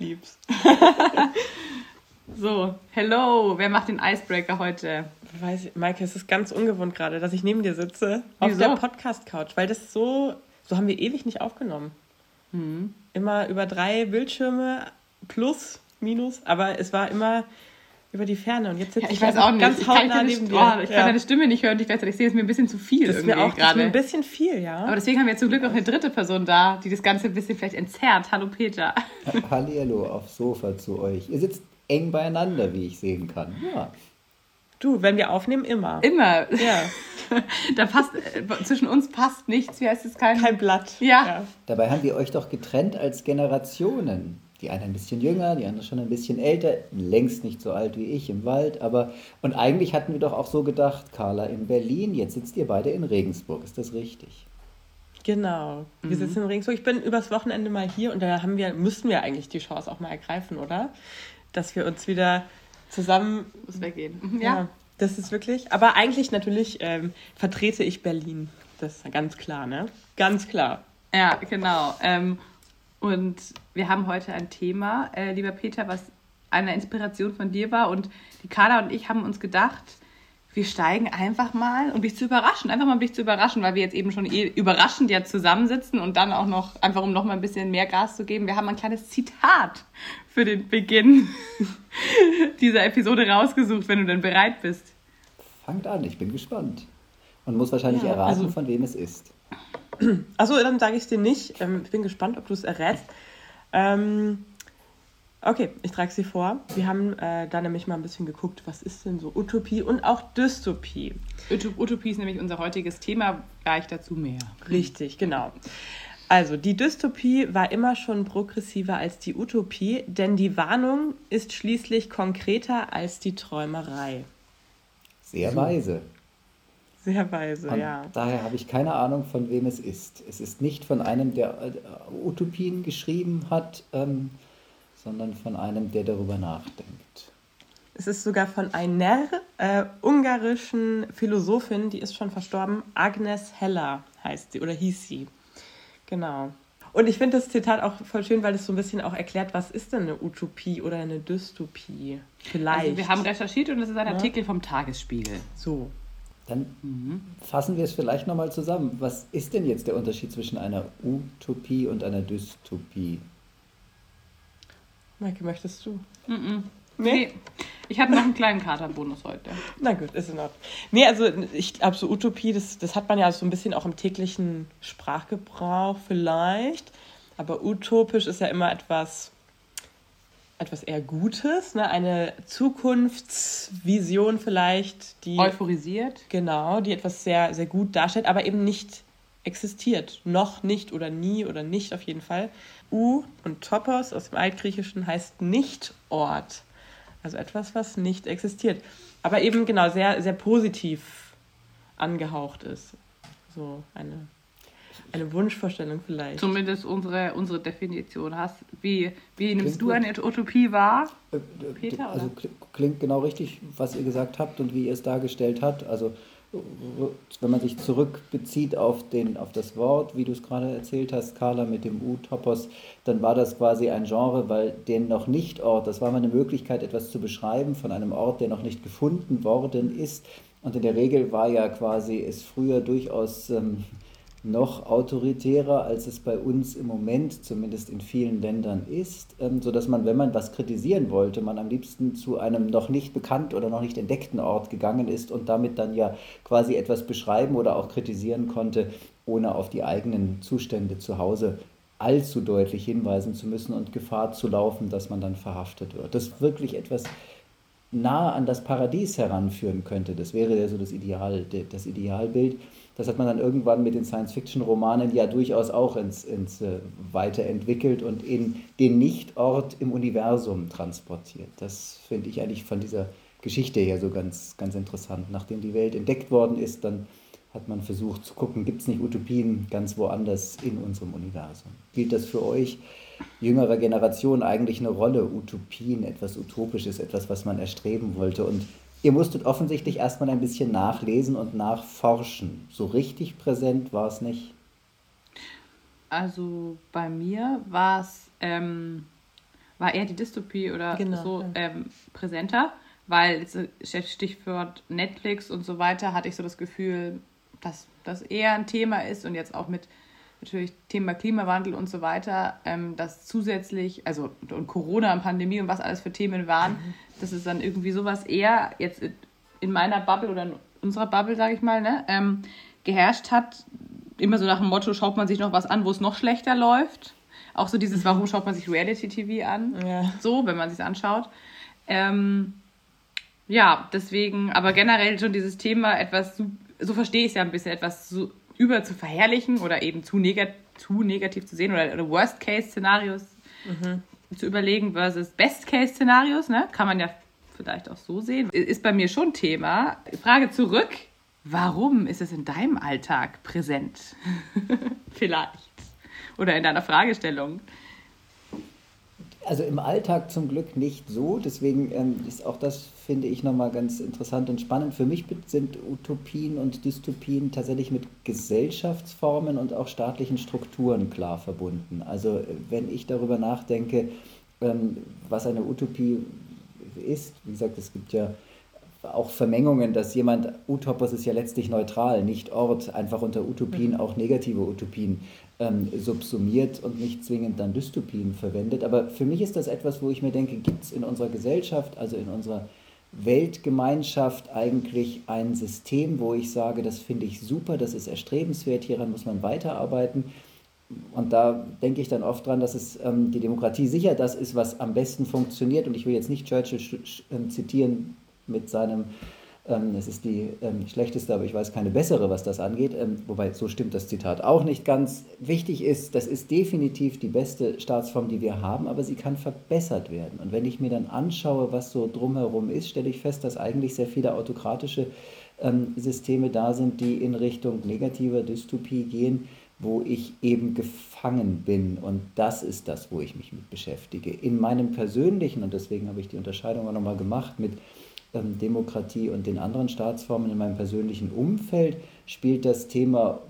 lieb's. so, hello, wer macht den Icebreaker heute? Ich weiß, Maike, es ist ganz ungewohnt gerade, dass ich neben dir sitze. Auf der Podcast-Couch, weil das so, so haben wir ewig nicht aufgenommen. Mhm. Immer über drei Bildschirme plus, minus, aber es war immer über die Ferne und jetzt sitze ja, ich, ich weiß auch nicht. ganz hautnah neben dir. Oh, ich ja. kann deine Stimme nicht hören, ich gleichzeitig sehe es mir ein bisschen zu viel das irgendwie ist mir auch, gerade. ein bisschen viel, ja. Aber deswegen haben wir zum Glück auch eine dritte Person da, die das Ganze ein bisschen vielleicht entzerrt. Hallo Peter. Hallihallo aufs Sofa zu euch. Ihr sitzt eng beieinander, wie ich sehen kann. Ja. Du, wenn wir aufnehmen, immer. Immer. Ja. da passt, äh, zwischen uns passt nichts. Wie heißt es? Kein, Kein Blatt. Ja. ja. Dabei haben wir euch doch getrennt als Generationen. Die eine ein bisschen jünger, die andere schon ein bisschen älter, längst nicht so alt wie ich im Wald, aber und eigentlich hatten wir doch auch so gedacht, Carla in Berlin, jetzt sitzt ihr beide in Regensburg, ist das richtig? Genau. Wir mhm. sitzen in Regensburg. Ich bin übers Wochenende mal hier und da haben wir, müssten wir eigentlich die Chance auch mal ergreifen, oder? Dass wir uns wieder zusammen. Muss weggehen. Ja. ja. Das ist wirklich. Aber eigentlich natürlich ähm, vertrete ich Berlin. Das ist ganz klar, ne? Ganz klar. Ja, genau. Ähm, und wir haben heute ein Thema, äh, lieber Peter, was eine Inspiration von dir war. Und die Carla und ich haben uns gedacht, wir steigen einfach mal, um dich zu überraschen, einfach mal um dich zu überraschen, weil wir jetzt eben schon eh überraschend ja zusammensitzen und dann auch noch, einfach um noch mal ein bisschen mehr Gas zu geben, wir haben ein kleines Zitat für den Beginn dieser Episode rausgesucht, wenn du denn bereit bist. Fangt an, ich bin gespannt. Und muss wahrscheinlich ja, erraten, also, von wem es ist. Achso, dann sage ich es dir nicht. Ähm, ich bin gespannt, ob du es errätst. Ähm, okay, ich trage sie vor. Wir haben äh, da nämlich mal ein bisschen geguckt, was ist denn so Utopie und auch Dystopie. Utopie ist nämlich unser heutiges Thema, gleich dazu mehr. Richtig, genau. Also, die Dystopie war immer schon progressiver als die Utopie, denn die Warnung ist schließlich konkreter als die Träumerei. Sehr weise. Sehr weise, Und ja. Daher habe ich keine Ahnung, von wem es ist. Es ist nicht von einem, der äh, Utopien geschrieben hat, ähm, sondern von einem, der darüber nachdenkt. Es ist sogar von einer äh, ungarischen Philosophin, die ist schon verstorben. Agnes Heller heißt sie oder hieß sie. Genau. Und ich finde das Zitat auch voll schön, weil es so ein bisschen auch erklärt, was ist denn eine Utopie oder eine Dystopie? Vielleicht. Also wir haben recherchiert und es ist ein Artikel ja? vom Tagesspiegel. So. Dann mhm. fassen wir es vielleicht nochmal zusammen. Was ist denn jetzt der Unterschied zwischen einer Utopie und einer Dystopie? Maike, möchtest du? Mhm. Nee? nee? Ich habe noch einen kleinen Katerbonus heute. Na gut, ist in Ordnung. Nee, also ich glaube, so Utopie, das, das hat man ja so ein bisschen auch im täglichen Sprachgebrauch vielleicht. Aber utopisch ist ja immer etwas etwas eher Gutes, ne? eine Zukunftsvision vielleicht, die euphorisiert. Genau, die etwas sehr, sehr gut darstellt, aber eben nicht existiert. Noch nicht oder nie oder nicht auf jeden Fall. U und Topos aus dem Altgriechischen heißt Nicht-Ort. Also etwas, was nicht existiert. Aber eben genau sehr, sehr positiv angehaucht ist. So eine eine Wunschvorstellung vielleicht. Zumindest unsere, unsere Definition hast. Wie, wie nimmst klingt du eine Utopie wahr, äh, äh, Peter? Also oder? klingt genau richtig, was ihr gesagt habt und wie ihr es dargestellt habt. Also wenn man sich zurückbezieht auf, den, auf das Wort, wie du es gerade erzählt hast, Carla mit dem U-Topos, dann war das quasi ein Genre, weil den noch nicht Ort, das war mal eine Möglichkeit, etwas zu beschreiben von einem Ort, der noch nicht gefunden worden ist. Und in der Regel war ja quasi es früher durchaus ähm, noch autoritärer, als es bei uns im Moment zumindest in vielen Ländern ist, ähm, sodass man, wenn man was kritisieren wollte, man am liebsten zu einem noch nicht bekannt oder noch nicht entdeckten Ort gegangen ist und damit dann ja quasi etwas beschreiben oder auch kritisieren konnte, ohne auf die eigenen Zustände zu Hause allzu deutlich hinweisen zu müssen und Gefahr zu laufen, dass man dann verhaftet wird. Das wirklich etwas nahe an das Paradies heranführen könnte. Das wäre ja so das, Ideal, das Idealbild. Das hat man dann irgendwann mit den Science-Fiction-Romanen ja durchaus auch ins, ins äh, Weiterentwickelt und in den Nichtort im Universum transportiert. Das finde ich eigentlich von dieser Geschichte her so ganz, ganz interessant. Nachdem die Welt entdeckt worden ist, dann hat man versucht zu gucken, gibt es nicht Utopien ganz woanders in unserem Universum. Spielt das für euch jüngerer Generation eigentlich eine Rolle? Utopien, etwas Utopisches, etwas, was man erstreben wollte? Und Ihr musstet offensichtlich erstmal ein bisschen nachlesen und nachforschen. So richtig präsent war es nicht. Also bei mir war es ähm, war eher die Dystopie oder genau, so ähm, präsenter, weil Stichwort Netflix und so weiter hatte ich so das Gefühl, dass das eher ein Thema ist und jetzt auch mit natürlich Thema Klimawandel und so weiter, ähm, dass zusätzlich, also und Corona und Pandemie und was alles für Themen waren, mhm. dass es dann irgendwie sowas eher jetzt in meiner Bubble oder in unserer Bubble, sage ich mal, ne, ähm, geherrscht hat. Immer so nach dem Motto, schaut man sich noch was an, wo es noch schlechter läuft. Auch so dieses, warum schaut man sich Reality-TV an? Ja. So, wenn man sich anschaut. Ähm, ja, deswegen, aber generell schon dieses Thema etwas, so verstehe ich es ja ein bisschen, etwas so über zu verherrlichen oder eben zu, negat zu negativ zu sehen oder, oder Worst-Case-Szenarios mhm. zu überlegen versus Best-Case-Szenarios, ne? Kann man ja vielleicht auch so sehen. Ist bei mir schon Thema. Frage zurück. Warum ist es in deinem Alltag präsent? vielleicht. Oder in deiner Fragestellung? Also im Alltag zum Glück nicht so. Deswegen ähm, ist auch das, finde ich, nochmal ganz interessant und spannend. Für mich sind Utopien und Dystopien tatsächlich mit Gesellschaftsformen und auch staatlichen Strukturen klar verbunden. Also wenn ich darüber nachdenke, ähm, was eine Utopie ist, wie gesagt, es gibt ja auch Vermengungen, dass jemand, Utopos ist ja letztlich neutral, nicht Ort, einfach unter Utopien mhm. auch negative Utopien ähm, subsumiert und nicht zwingend dann Dystopien verwendet. Aber für mich ist das etwas, wo ich mir denke, gibt es in unserer Gesellschaft, also in unserer Weltgemeinschaft eigentlich ein System, wo ich sage, das finde ich super, das ist erstrebenswert, hieran muss man weiterarbeiten. Und da denke ich dann oft dran, dass es ähm, die Demokratie sicher das ist, was am besten funktioniert. Und ich will jetzt nicht Churchill äh, zitieren, mit seinem, ähm, es ist die ähm, schlechteste, aber ich weiß keine bessere, was das angeht, ähm, wobei so stimmt das Zitat auch nicht ganz. Wichtig ist, das ist definitiv die beste Staatsform, die wir haben, aber sie kann verbessert werden. Und wenn ich mir dann anschaue, was so drumherum ist, stelle ich fest, dass eigentlich sehr viele autokratische Systeme da sind, die in Richtung negativer Dystopie gehen wo ich eben gefangen bin. Und das ist das, wo ich mich mit beschäftige. In meinem persönlichen, und deswegen habe ich die Unterscheidung auch nochmal gemacht, mit Demokratie und den anderen Staatsformen in meinem persönlichen Umfeld spielt das Thema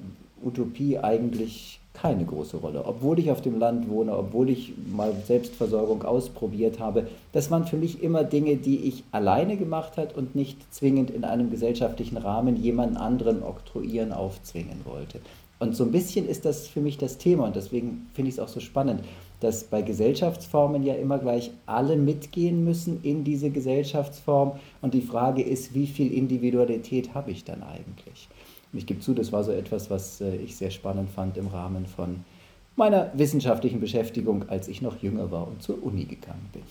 Utopie eigentlich keine große Rolle. Obwohl ich auf dem Land wohne, obwohl ich mal Selbstversorgung ausprobiert habe, das waren für mich immer Dinge, die ich alleine gemacht habe und nicht zwingend in einem gesellschaftlichen Rahmen jemand anderen oktroyieren, aufzwingen wollte. Und so ein bisschen ist das für mich das Thema und deswegen finde ich es auch so spannend dass bei Gesellschaftsformen ja immer gleich alle mitgehen müssen in diese Gesellschaftsform. Und die Frage ist, wie viel Individualität habe ich dann eigentlich? Und ich gebe zu, das war so etwas, was äh, ich sehr spannend fand im Rahmen von meiner wissenschaftlichen Beschäftigung, als ich noch jünger war und zur Uni gegangen bin.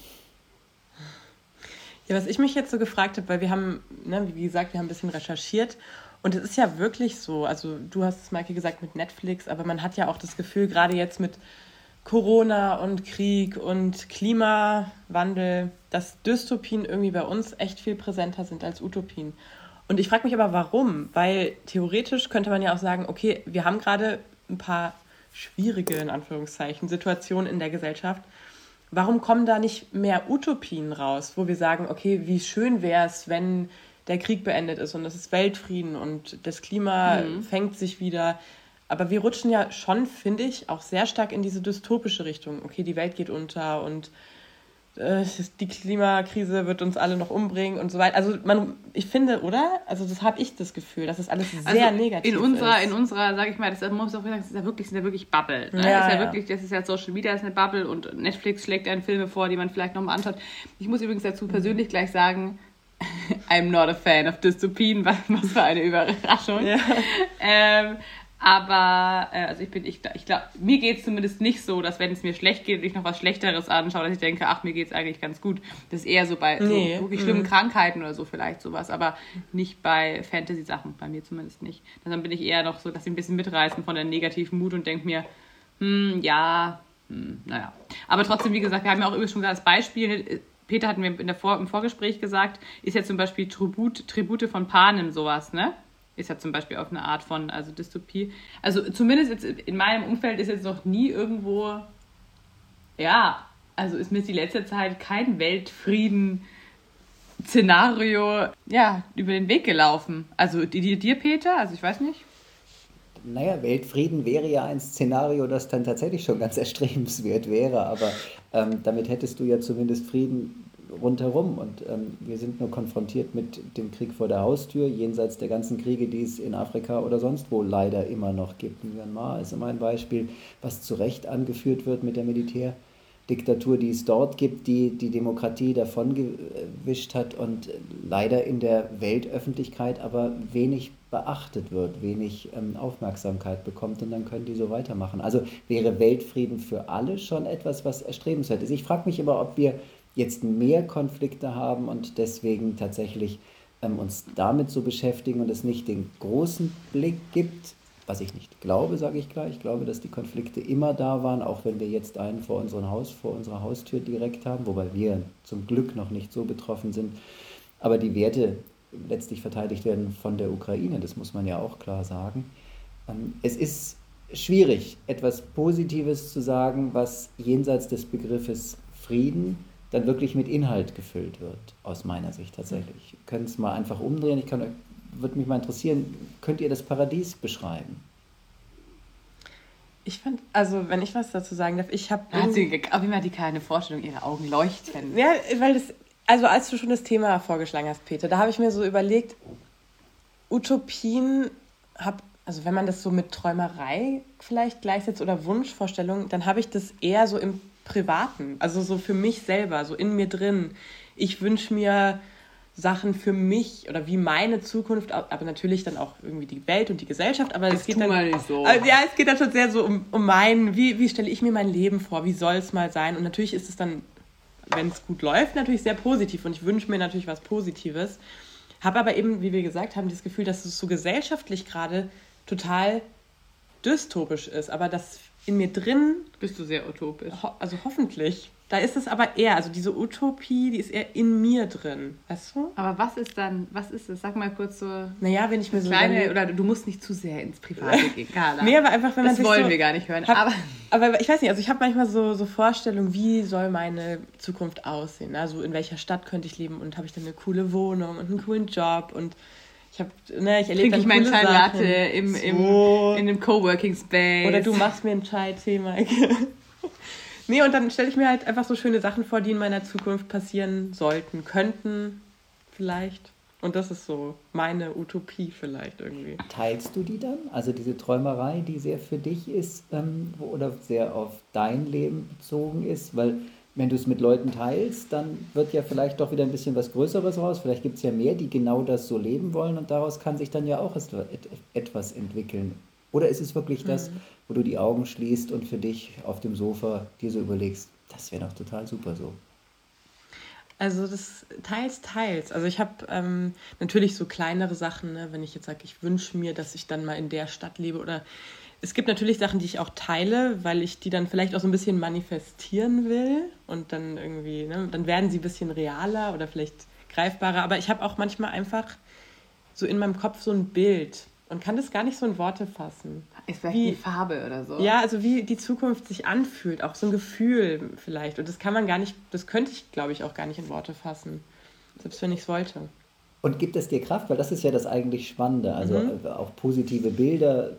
Ja, was ich mich jetzt so gefragt habe, weil wir haben, ne, wie gesagt, wir haben ein bisschen recherchiert und es ist ja wirklich so, also du hast es, Maike, gesagt mit Netflix, aber man hat ja auch das Gefühl, gerade jetzt mit Corona und Krieg und Klimawandel, dass Dystopien irgendwie bei uns echt viel präsenter sind als Utopien. Und ich frage mich aber, warum? Weil theoretisch könnte man ja auch sagen, okay, wir haben gerade ein paar schwierige, in Anführungszeichen, Situationen in der Gesellschaft. Warum kommen da nicht mehr Utopien raus, wo wir sagen, okay, wie schön wäre es, wenn der Krieg beendet ist und es ist Weltfrieden und das Klima mhm. fängt sich wieder. Aber wir rutschen ja schon, finde ich, auch sehr stark in diese dystopische Richtung. Okay, die Welt geht unter und äh, die Klimakrise wird uns alle noch umbringen und so weiter. Also man, ich finde, oder? Also das habe ich das Gefühl, dass das alles sehr also negativ in unserer, ist. In unserer, sage ich mal, das muss auch sagen, das ist ja wirklich, sind ja wirklich Bubble. Ne? Ja, das ist ja, ja, wirklich, das ist ja Social Media ist eine Bubble und Netflix schlägt einen Filme vor, die man vielleicht nochmal anschaut. Ich muss übrigens dazu persönlich gleich sagen, I'm not a fan of Dystopien, was, was für eine Überraschung. Ja. Ähm, aber äh, also ich bin, ich, ich glaube, mir geht es zumindest nicht so, dass wenn es mir schlecht geht und ich noch was Schlechteres anschaue, dass ich denke, ach, mir geht es eigentlich ganz gut. Das ist eher so bei nee. so wirklich schlimmen mhm. Krankheiten oder so vielleicht sowas, aber nicht bei Fantasy-Sachen, bei mir zumindest nicht. Dann bin ich eher noch so, dass sie ein bisschen mitreißen von der negativen Mut und denke mir, hm, ja, hm, naja. Aber trotzdem, wie gesagt, wir haben ja auch übrigens schon als Beispiel, Peter hat mir in der Vor im Vorgespräch gesagt, ist ja zum Beispiel Tribut, Tribute von Panem sowas, ne? Ist ja zum Beispiel auf eine Art von also Dystopie. Also zumindest jetzt in meinem Umfeld ist jetzt noch nie irgendwo, ja, also ist mir die letzte Zeit kein Weltfrieden-Szenario ja, über den Weg gelaufen. Also die, dir, Peter? Also ich weiß nicht. naja, Weltfrieden wäre ja ein Szenario, das dann tatsächlich schon ganz erstrebenswert wäre, aber ähm, damit hättest du ja zumindest Frieden rundherum und ähm, wir sind nur konfrontiert mit dem Krieg vor der Haustür, jenseits der ganzen Kriege, die es in Afrika oder sonst wo leider immer noch gibt. Myanmar ist immer ein Beispiel, was zu Recht angeführt wird mit der Militärdiktatur, die es dort gibt, die die Demokratie davongewischt hat und leider in der Weltöffentlichkeit aber wenig beachtet wird, wenig ähm, Aufmerksamkeit bekommt und dann können die so weitermachen. Also wäre Weltfrieden für alle schon etwas, was erstrebenswert ist. Ich frage mich immer, ob wir jetzt mehr Konflikte haben und deswegen tatsächlich ähm, uns damit so beschäftigen und es nicht den großen Blick gibt, was ich nicht glaube, sage ich gleich. Ich glaube, dass die Konflikte immer da waren, auch wenn wir jetzt einen vor unserem Haus, vor unserer Haustür direkt haben, wobei wir zum Glück noch nicht so betroffen sind. Aber die Werte letztlich verteidigt werden von der Ukraine, das muss man ja auch klar sagen. Ähm, es ist schwierig, etwas Positives zu sagen, was jenseits des Begriffes Frieden dann wirklich mit Inhalt gefüllt wird, aus meiner Sicht tatsächlich. Wir können es mal einfach umdrehen. Ich kann, würde mich mal interessieren, könnt ihr das Paradies beschreiben? Ich fand, also wenn ich was dazu sagen darf, ich habe. Hat sie auf Fall die keine Vorstellung, ihre Augen leuchten. Ja, weil das, also als du schon das Thema vorgeschlagen hast, Peter, da habe ich mir so überlegt, Utopien habe also wenn man das so mit Träumerei vielleicht gleichsetzt oder Wunschvorstellung, dann habe ich das eher so im Privaten, also so für mich selber, so in mir drin. Ich wünsche mir Sachen für mich oder wie meine Zukunft, aber natürlich dann auch irgendwie die Welt und die Gesellschaft. Aber es geht dann so. Ja, es geht dann schon sehr so um, um mein, wie, wie stelle ich mir mein Leben vor, wie soll es mal sein? Und natürlich ist es dann, wenn es gut läuft, natürlich sehr positiv und ich wünsche mir natürlich was Positives. Habe aber eben, wie wir gesagt haben, das Gefühl, dass es so gesellschaftlich gerade total dystopisch ist, aber dass in mir drin. Bist du sehr utopisch? Ho also hoffentlich. Da ist es aber eher, also diese Utopie, die ist eher in mir drin, weißt du? Aber was ist dann, was ist es? Sag mal kurz so. Naja, wenn ich mir so. Kleine, oder du musst nicht zu sehr ins Private gehen, Carla. nee, aber einfach, wenn das man Das wollen so wir gar nicht hören. Hab, aber, aber ich weiß nicht, also ich habe manchmal so, so Vorstellungen, wie soll meine Zukunft aussehen? Also in welcher Stadt könnte ich leben und habe ich dann eine coole Wohnung und einen coolen Job und ich habe, ne, ich erlebe Trinke ich meinen Chai Latte im, im, so. in einem Coworking Space. Oder du machst mir einen Chai-Tee, Maike. nee, und dann stelle ich mir halt einfach so schöne Sachen vor, die in meiner Zukunft passieren sollten, könnten, vielleicht. Und das ist so meine Utopie vielleicht irgendwie. Teilst du die dann? Also diese Träumerei, die sehr für dich ist ähm, oder sehr auf dein Leben bezogen ist? Weil wenn du es mit Leuten teilst, dann wird ja vielleicht doch wieder ein bisschen was Größeres raus. Vielleicht gibt es ja mehr, die genau das so leben wollen und daraus kann sich dann ja auch etwas entwickeln. Oder ist es wirklich das, mhm. wo du die Augen schließt und für dich auf dem Sofa dir so überlegst, das wäre doch total super so? Also das teils, teils. Also ich habe ähm, natürlich so kleinere Sachen, ne? wenn ich jetzt sage, ich wünsche mir, dass ich dann mal in der Stadt lebe oder es gibt natürlich Sachen, die ich auch teile, weil ich die dann vielleicht auch so ein bisschen manifestieren will und dann irgendwie, ne, dann werden sie ein bisschen realer oder vielleicht greifbarer. Aber ich habe auch manchmal einfach so in meinem Kopf so ein Bild und kann das gar nicht so in Worte fassen. Ist vielleicht wie, die Farbe oder so. Ja, also wie die Zukunft sich anfühlt, auch so ein Gefühl vielleicht. Und das kann man gar nicht, das könnte ich, glaube ich, auch gar nicht in Worte fassen, selbst wenn ich es wollte. Und gibt es dir Kraft? Weil das ist ja das eigentlich Spannende. Also mhm. Äh, auch positive Bilder,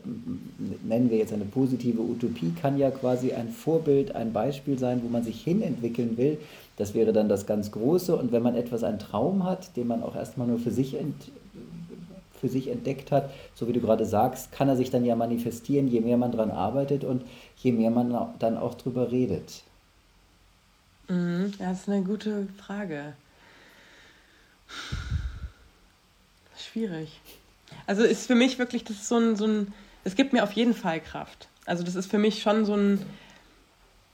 nennen wir jetzt eine positive Utopie, kann ja quasi ein Vorbild, ein Beispiel sein, wo man sich hinentwickeln will. Das wäre dann das ganz Große. Und wenn man etwas, einen Traum hat, den man auch erstmal nur für sich, ent, für sich entdeckt hat, so wie du gerade sagst, kann er sich dann ja manifestieren, je mehr man daran arbeitet und je mehr man dann auch drüber redet. Mhm. Das ist eine gute Frage schwierig. Also ist für mich wirklich, das ist so ein, so ein, es gibt mir auf jeden Fall Kraft. Also das ist für mich schon so ein,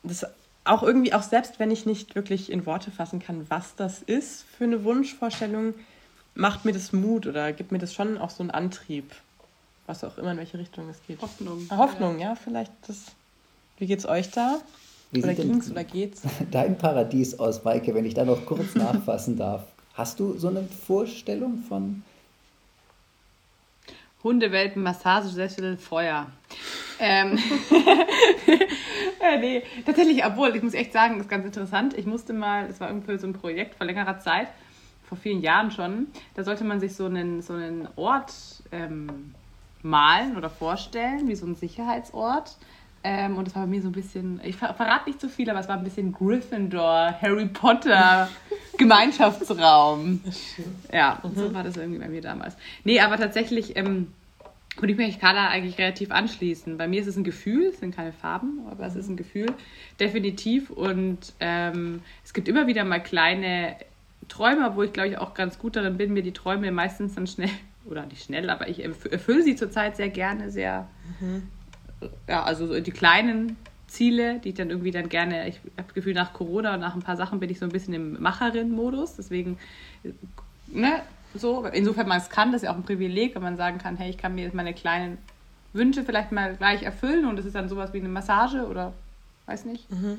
das auch irgendwie, auch selbst wenn ich nicht wirklich in Worte fassen kann, was das ist für eine Wunschvorstellung, macht mir das Mut oder gibt mir das schon auch so einen Antrieb. Was auch immer, in welche Richtung es geht. Hoffnung. Hoffnung, ja, vielleicht das. Wie geht's euch da? Wie oder ging's oder geht's? Dein Paradies aus, Maike, wenn ich da noch kurz nachfassen darf. Hast du so eine Vorstellung von Hundewelpen, Massage, Sessel, Feuer. Ähm, äh, nee, tatsächlich, obwohl, ich muss echt sagen, das ist ganz interessant. Ich musste mal, das war irgendwie so ein Projekt vor längerer Zeit, vor vielen Jahren schon, da sollte man sich so einen, so einen Ort ähm, malen oder vorstellen, wie so ein Sicherheitsort. Ähm, und es war bei mir so ein bisschen, ich ver verrate nicht zu viel, aber es war ein bisschen Gryffindor, Harry Potter Gemeinschaftsraum. Ja, mhm. so war das irgendwie bei mir damals. Nee, aber tatsächlich ähm, würde ich mich Carla eigentlich relativ anschließen. Bei mir ist es ein Gefühl, es sind keine Farben, aber es ist ein Gefühl, definitiv. Und ähm, es gibt immer wieder mal kleine Träume, wo ich glaube ich auch ganz gut darin bin, mir die Träume meistens dann schnell, oder nicht schnell, aber ich erfülle sie zurzeit sehr gerne, sehr mhm ja, also die kleinen Ziele, die ich dann irgendwie dann gerne, ich habe das Gefühl, nach Corona und nach ein paar Sachen bin ich so ein bisschen im Macherin-Modus. Deswegen, ne, so, insofern man es kann, das ist ja auch ein Privileg, wenn man sagen kann, hey, ich kann mir jetzt meine kleinen Wünsche vielleicht mal gleich erfüllen und das ist dann sowas wie eine Massage oder weiß nicht, mhm.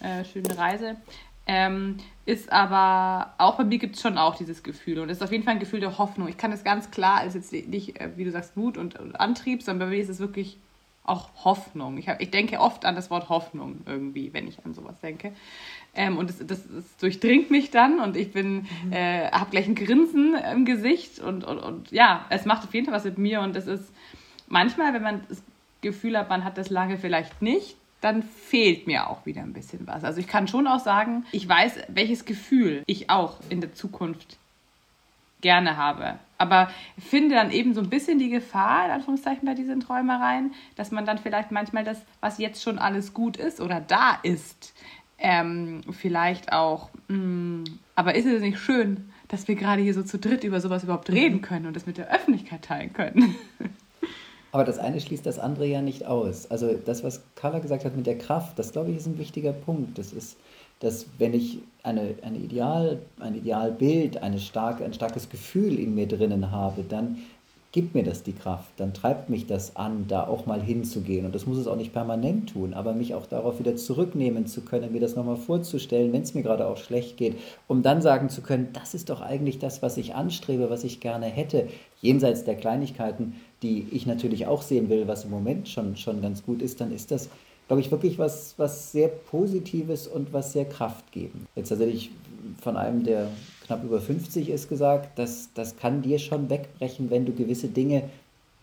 äh, schöne Reise. Ähm, ist aber auch bei mir gibt es schon auch dieses Gefühl und es ist auf jeden Fall ein Gefühl der Hoffnung. Ich kann es ganz klar, als jetzt nicht, äh, wie du sagst, Mut und, und Antrieb, sondern bei mir ist es wirklich auch Hoffnung. Ich, hab, ich denke oft an das Wort Hoffnung irgendwie, wenn ich an sowas denke. Ähm, und das, das, das, durchdringt mich dann und ich bin, mhm. äh, habe gleich ein Grinsen im Gesicht und, und, und ja, es macht auf jeden Fall was mit mir und es ist manchmal, wenn man das Gefühl hat, man hat das lange vielleicht nicht, dann fehlt mir auch wieder ein bisschen was. Also ich kann schon auch sagen, ich weiß, welches Gefühl ich auch in der Zukunft gerne habe. Aber finde dann eben so ein bisschen die Gefahr, in Anführungszeichen, bei diesen Träumereien, dass man dann vielleicht manchmal das, was jetzt schon alles gut ist oder da ist, ähm, vielleicht auch, mh, mm, aber ist es nicht schön, dass wir gerade hier so zu dritt über sowas überhaupt reden können und das mit der Öffentlichkeit teilen können? Aber das eine schließt das andere ja nicht aus. Also das, was Carla gesagt hat mit der Kraft, das glaube ich ist ein wichtiger Punkt. Das ist, dass wenn ich eine, eine Ideal, ein Idealbild, eine starke, ein starkes Gefühl in mir drinnen habe, dann gibt mir das die Kraft, dann treibt mich das an, da auch mal hinzugehen. Und das muss es auch nicht permanent tun, aber mich auch darauf wieder zurücknehmen zu können, mir das nochmal vorzustellen, wenn es mir gerade auch schlecht geht, um dann sagen zu können, das ist doch eigentlich das, was ich anstrebe, was ich gerne hätte, jenseits der Kleinigkeiten, die ich natürlich auch sehen will, was im Moment schon, schon ganz gut ist, dann ist das glaube ich, wirklich was, was sehr Positives und was sehr Kraftgebend. Jetzt tatsächlich von einem, der knapp über 50 ist, gesagt, dass das kann dir schon wegbrechen, wenn du gewisse Dinge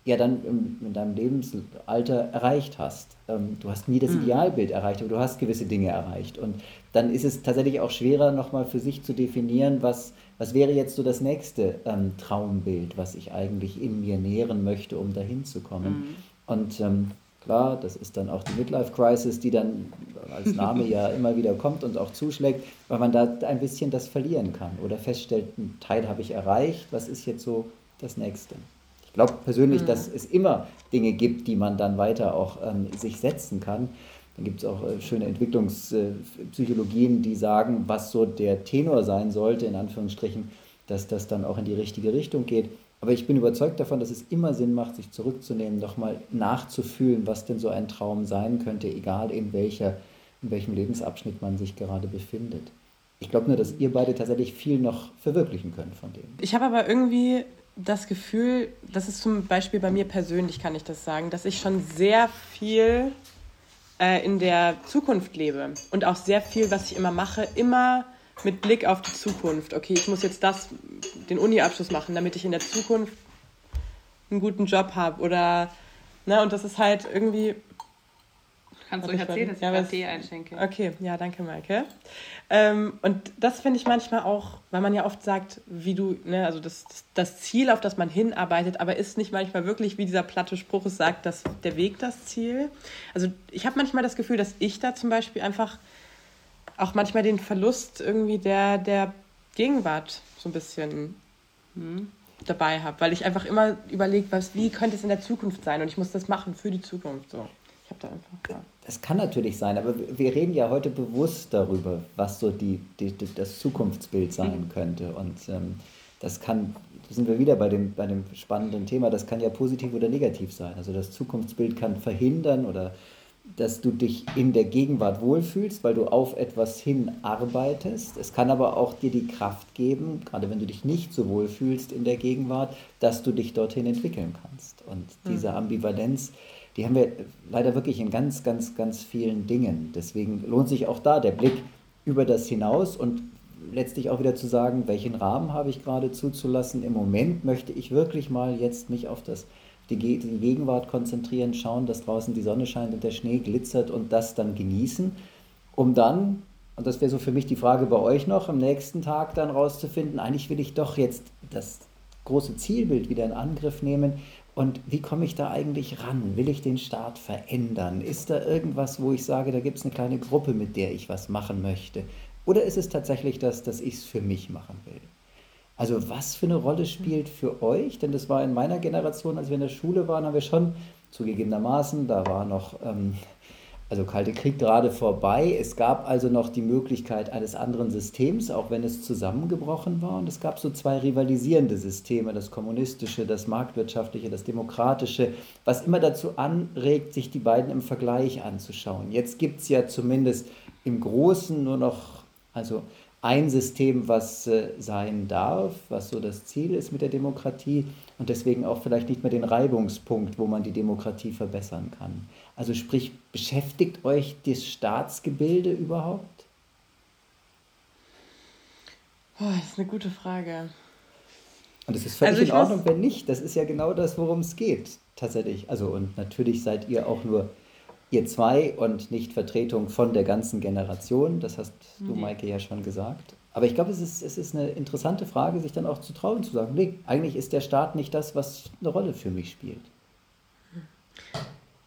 ja dann in deinem Lebensalter erreicht hast. Ähm, du hast nie das mhm. Idealbild erreicht, aber du hast gewisse Dinge erreicht. Und dann ist es tatsächlich auch schwerer, nochmal für sich zu definieren, was, was wäre jetzt so das nächste ähm, Traumbild, was ich eigentlich in mir nähren möchte, um dahin zu kommen. Mhm. Und ähm, Klar, das ist dann auch die Midlife Crisis, die dann als Name ja immer wieder kommt und auch zuschlägt, weil man da ein bisschen das verlieren kann oder feststellt, einen Teil habe ich erreicht, was ist jetzt so das nächste? Ich glaube persönlich, mhm. dass es immer Dinge gibt, die man dann weiter auch ähm, sich setzen kann. Dann gibt es auch äh, schöne Entwicklungspsychologien, die sagen, was so der Tenor sein sollte, in Anführungsstrichen, dass das dann auch in die richtige Richtung geht. Aber ich bin überzeugt davon, dass es immer Sinn macht, sich zurückzunehmen, nochmal nachzufühlen, was denn so ein Traum sein könnte, egal in, welcher, in welchem Lebensabschnitt man sich gerade befindet. Ich glaube nur, dass ihr beide tatsächlich viel noch verwirklichen könnt von dem. Ich habe aber irgendwie das Gefühl, das ist zum Beispiel bei mir persönlich, kann ich das sagen, dass ich schon sehr viel äh, in der Zukunft lebe und auch sehr viel, was ich immer mache, immer mit Blick auf die Zukunft. Okay, ich muss jetzt das, den Uni-Abschluss machen, damit ich in der Zukunft einen guten Job habe. Oder, ne, und das ist halt irgendwie. Kannst du euch erzählen, dass ich ja, Tee einschenke. Okay, ja, danke, Maike. Ähm, und das finde ich manchmal auch, weil man ja oft sagt, wie du, ne, also das, das Ziel, auf das man hinarbeitet, aber ist nicht manchmal wirklich, wie dieser platte Spruch es sagt, dass der Weg das Ziel. Also ich habe manchmal das Gefühl, dass ich da zum Beispiel einfach auch manchmal den Verlust irgendwie der, der Gegenwart so ein bisschen hm, dabei habe, weil ich einfach immer überlege, wie könnte es in der Zukunft sein und ich muss das machen für die Zukunft. So. Ich habe da einfach. Ja. Das kann natürlich sein, aber wir reden ja heute bewusst darüber, was so die, die, das Zukunftsbild sein mhm. könnte. Und ähm, das kann, da sind wir wieder bei dem, bei dem spannenden Thema, das kann ja positiv oder negativ sein. Also das Zukunftsbild kann verhindern oder dass du dich in der Gegenwart wohlfühlst, weil du auf etwas hinarbeitest. Es kann aber auch dir die Kraft geben, gerade wenn du dich nicht so wohlfühlst in der Gegenwart, dass du dich dorthin entwickeln kannst. Und mhm. diese Ambivalenz, die haben wir leider wirklich in ganz, ganz, ganz vielen Dingen. Deswegen lohnt sich auch da der Blick über das hinaus und letztlich auch wieder zu sagen, welchen Rahmen habe ich gerade zuzulassen. Im Moment möchte ich wirklich mal jetzt mich auf das die, die Gegenwart konzentrieren, schauen, dass draußen die Sonne scheint und der Schnee glitzert und das dann genießen, um dann, und das wäre so für mich die Frage bei euch noch, am nächsten Tag dann rauszufinden, eigentlich will ich doch jetzt das große Zielbild wieder in Angriff nehmen. Und wie komme ich da eigentlich ran? Will ich den Staat verändern? Ist da irgendwas, wo ich sage, da gibt es eine kleine Gruppe, mit der ich was machen möchte? Oder ist es tatsächlich das, dass ich es für mich machen will? Also was für eine Rolle spielt für euch? Denn das war in meiner Generation, als wir in der Schule waren, haben wir schon zugegebenermaßen, da war noch ähm, also Kalte Krieg gerade vorbei. Es gab also noch die Möglichkeit eines anderen Systems, auch wenn es zusammengebrochen war. Und es gab so zwei rivalisierende Systeme, das kommunistische, das marktwirtschaftliche, das demokratische, was immer dazu anregt, sich die beiden im Vergleich anzuschauen. Jetzt gibt es ja zumindest im Großen nur noch, also ein System, was äh, sein darf, was so das Ziel ist mit der Demokratie und deswegen auch vielleicht nicht mehr den Reibungspunkt, wo man die Demokratie verbessern kann. Also sprich, beschäftigt euch das Staatsgebilde überhaupt? Boah, das ist eine gute Frage. Und es ist völlig also in Ordnung, wenn nicht. Das ist ja genau das, worum es geht, tatsächlich. Also und natürlich seid ihr auch nur ihr zwei und nicht Vertretung von der ganzen Generation. Das hast du, nee. Maike, ja schon gesagt. Aber ich glaube, es ist, es ist eine interessante Frage, sich dann auch zu trauen, zu sagen, nee, eigentlich ist der Staat nicht das, was eine Rolle für mich spielt.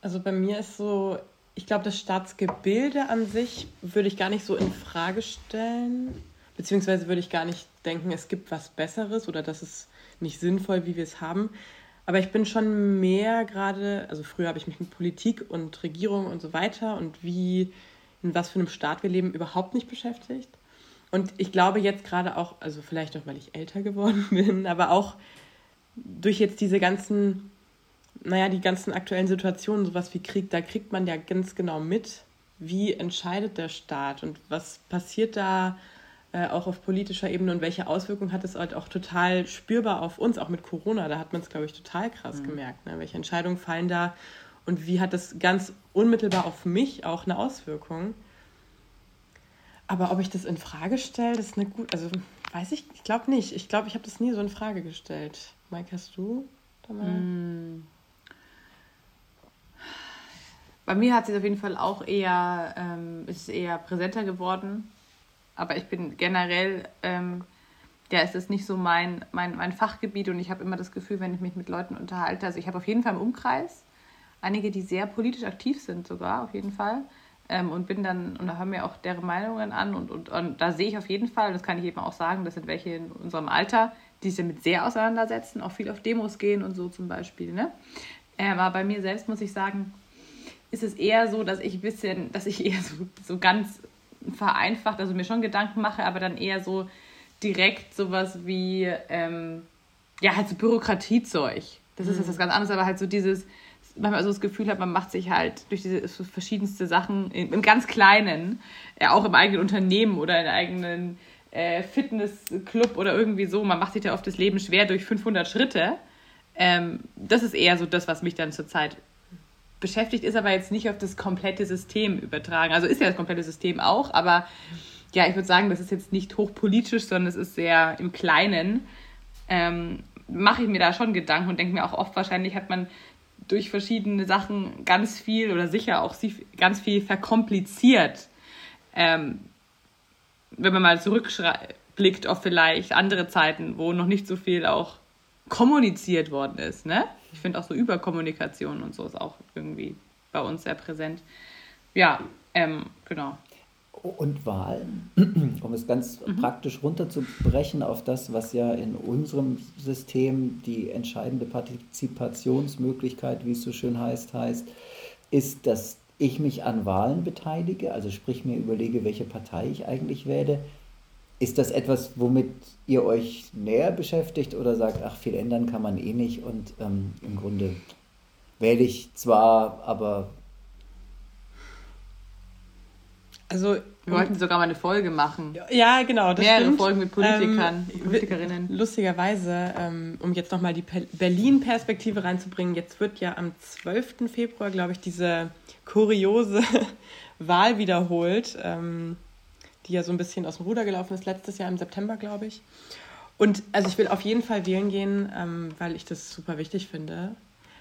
Also bei mir ist so, ich glaube, das Staatsgebilde an sich würde ich gar nicht so in Frage stellen, beziehungsweise würde ich gar nicht denken, es gibt was Besseres oder das ist nicht sinnvoll, wie wir es haben. Aber ich bin schon mehr gerade, also früher habe ich mich mit Politik und Regierung und so weiter und wie, in was für einem Staat wir leben, überhaupt nicht beschäftigt. Und ich glaube jetzt gerade auch, also vielleicht auch, weil ich älter geworden bin, aber auch durch jetzt diese ganzen, naja, die ganzen aktuellen Situationen, sowas wie Krieg, da kriegt man ja ganz genau mit, wie entscheidet der Staat und was passiert da äh, auch auf politischer Ebene und welche Auswirkungen hat es halt auch total spürbar auf uns, auch mit Corona. Da hat man es, glaube ich, total krass mhm. gemerkt. Ne? Welche Entscheidungen fallen da und wie hat das ganz unmittelbar auf mich auch eine Auswirkung? Aber ob ich das in Frage stelle, das ist eine gute, also weiß ich, ich glaube nicht. Ich glaube, ich habe das nie so in Frage gestellt. Mike, hast du da mal? Mm. Bei mir hat es auf jeden Fall auch eher, ähm, ist eher präsenter geworden aber ich bin generell, ähm, ja, ist nicht so mein, mein, mein Fachgebiet und ich habe immer das Gefühl, wenn ich mich mit Leuten unterhalte, also ich habe auf jeden Fall im Umkreis einige, die sehr politisch aktiv sind sogar, auf jeden Fall. Ähm, und bin dann, und da hören wir auch deren Meinungen an und, und, und da sehe ich auf jeden Fall, das kann ich eben auch sagen, das sind welche in unserem Alter, die sich damit sehr auseinandersetzen, auch viel auf Demos gehen und so zum Beispiel. Ne? Ähm, aber bei mir selbst muss ich sagen, ist es eher so, dass ich ein bisschen, dass ich eher so, so ganz vereinfacht, also mir schon Gedanken mache, aber dann eher so direkt sowas wie, ähm, ja, halt so Bürokratiezeug. Das ist mhm. jetzt was ganz anderes, aber halt so dieses, manchmal so das Gefühl hat, man macht sich halt durch diese verschiedenste Sachen im, im ganz Kleinen, ja, auch im eigenen Unternehmen oder in eigenen äh, Fitnessclub oder irgendwie so, man macht sich ja oft das Leben schwer durch 500 Schritte. Ähm, das ist eher so das, was mich dann zurzeit beschäftigt, ist aber jetzt nicht auf das komplette System übertragen. Also ist ja das komplette System auch, aber ja, ich würde sagen, das ist jetzt nicht hochpolitisch, sondern es ist sehr im Kleinen. Ähm, Mache ich mir da schon Gedanken und denke mir auch oft, wahrscheinlich hat man durch verschiedene Sachen ganz viel oder sicher auch ganz viel verkompliziert. Ähm, wenn man mal zurückblickt auf vielleicht andere Zeiten, wo noch nicht so viel auch kommuniziert worden ist. Ne? Ich finde auch so Überkommunikation und so ist auch irgendwie bei uns sehr präsent. Ja, ähm, genau. Und Wahlen, um es ganz mhm. praktisch runterzubrechen auf das, was ja in unserem System die entscheidende Partizipationsmöglichkeit, wie es so schön heißt, heißt, ist, dass ich mich an Wahlen beteilige, also sprich mir überlege, welche Partei ich eigentlich wähle, ist das etwas, womit ihr euch näher beschäftigt oder sagt, ach, viel ändern kann man eh nicht und ähm, im Grunde wähle ich zwar, aber. Also, wir wollten sogar mal eine Folge machen. Ja, genau. Das Mehrere stimmt. Folgen mit Politikern, ähm, Politikerinnen. Lustigerweise, ähm, um jetzt nochmal die Berlin-Perspektive reinzubringen, jetzt wird ja am 12. Februar, glaube ich, diese kuriose Wahl wiederholt. Ähm, die ja so ein bisschen aus dem Ruder gelaufen ist, letztes Jahr im September, glaube ich. Und also ich will auf jeden Fall wählen gehen, ähm, weil ich das super wichtig finde.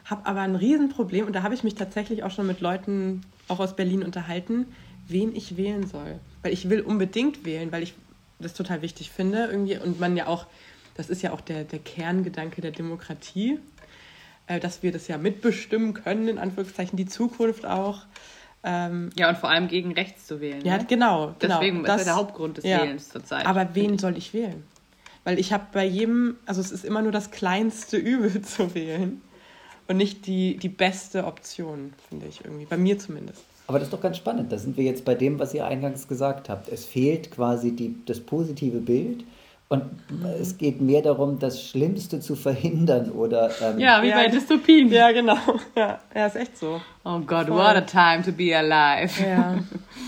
habe aber ein Riesenproblem und da habe ich mich tatsächlich auch schon mit Leuten auch aus Berlin unterhalten, wen ich wählen soll. Weil ich will unbedingt wählen, weil ich das total wichtig finde irgendwie und man ja auch, das ist ja auch der, der Kerngedanke der Demokratie, äh, dass wir das ja mitbestimmen können, in Anführungszeichen, die Zukunft auch. Ähm, ja, und vor allem gegen rechts zu wählen. Ja, ne? genau, genau. Deswegen das, ist ja der Hauptgrund des ja. Wählens zurzeit. Aber wen soll ich wählen? Weil ich habe bei jedem, also es ist immer nur das kleinste Übel zu wählen und nicht die, die beste Option, finde ich irgendwie. Bei mir zumindest. Aber das ist doch ganz spannend. Da sind wir jetzt bei dem, was ihr eingangs gesagt habt. Es fehlt quasi die, das positive Bild und es geht mehr darum, das Schlimmste zu verhindern oder. Ähm, ja, wie ja, bei Dystopien. Ja, genau. Ja, ja, ist echt so. Oh Gott, Voll. what a time to be alive. Ja.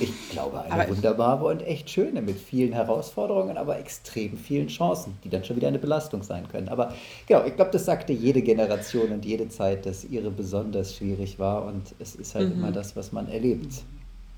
Ich glaube, eine aber wunderbare und echt schöne mit vielen Herausforderungen, aber extrem vielen Chancen, die dann schon wieder eine Belastung sein können. Aber genau, ich glaube, das sagte jede Generation und jede Zeit, dass ihre besonders schwierig war und es ist halt mhm. immer das, was man erlebt.